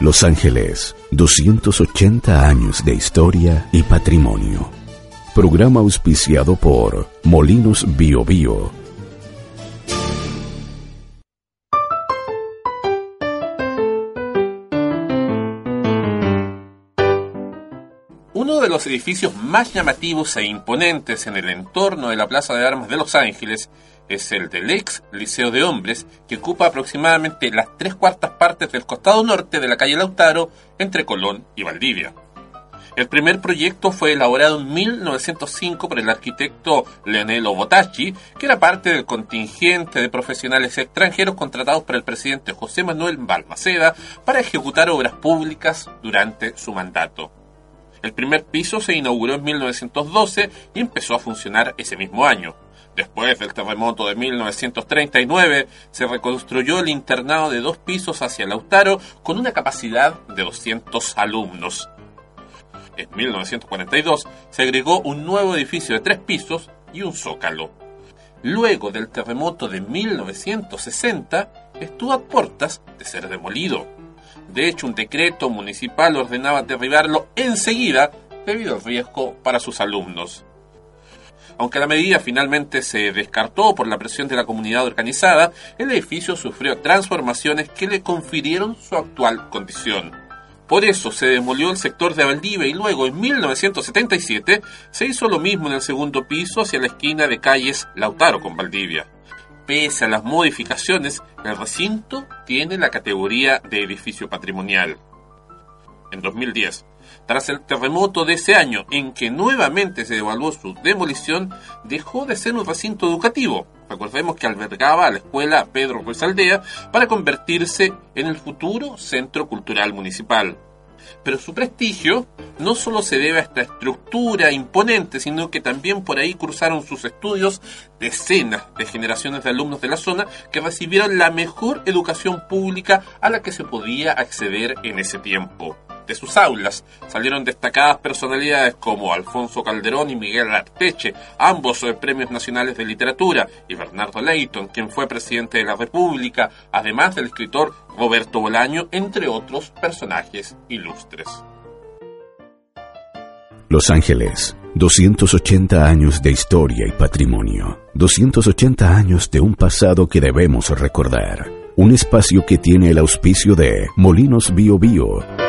Los Ángeles, 280 años de historia y patrimonio. Programa auspiciado por Molinos Bio Bio. Uno de los edificios más llamativos e imponentes en el entorno de la Plaza de Armas de Los Ángeles es el del ex Liceo de Hombres, que ocupa aproximadamente las tres cuartas partes del costado norte de la calle Lautaro, entre Colón y Valdivia. El primer proyecto fue elaborado en 1905 por el arquitecto Leonelo Botacci, que era parte del contingente de profesionales extranjeros contratados por el presidente José Manuel Balmaceda para ejecutar obras públicas durante su mandato. El primer piso se inauguró en 1912 y empezó a funcionar ese mismo año. Después del terremoto de 1939, se reconstruyó el internado de dos pisos hacia Lautaro con una capacidad de 200 alumnos. En 1942 se agregó un nuevo edificio de tres pisos y un zócalo. Luego del terremoto de 1960, estuvo a puertas de ser demolido. De hecho, un decreto municipal ordenaba derribarlo enseguida debido al riesgo para sus alumnos. Aunque la medida finalmente se descartó por la presión de la comunidad organizada, el edificio sufrió transformaciones que le confirieron su actual condición. Por eso se demolió el sector de Valdivia y luego en 1977 se hizo lo mismo en el segundo piso hacia la esquina de calles Lautaro con Valdivia. Pese a las modificaciones, el recinto tiene la categoría de edificio patrimonial. En 2010, tras el terremoto de ese año, en que nuevamente se evaluó su demolición, dejó de ser un recinto educativo. Recordemos que albergaba a la escuela Pedro Ruiz Aldea para convertirse en el futuro centro cultural municipal. Pero su prestigio no solo se debe a esta estructura imponente, sino que también por ahí cruzaron sus estudios decenas de generaciones de alumnos de la zona que recibieron la mejor educación pública a la que se podía acceder en ese tiempo de sus aulas salieron destacadas personalidades como Alfonso Calderón y Miguel Arteche, ambos premios nacionales de literatura, y Bernardo Leighton, quien fue presidente de la República, además del escritor Roberto Bolaño, entre otros personajes ilustres. Los Ángeles, 280 años de historia y patrimonio, 280 años de un pasado que debemos recordar. Un espacio que tiene el auspicio de Molinos Bio Bio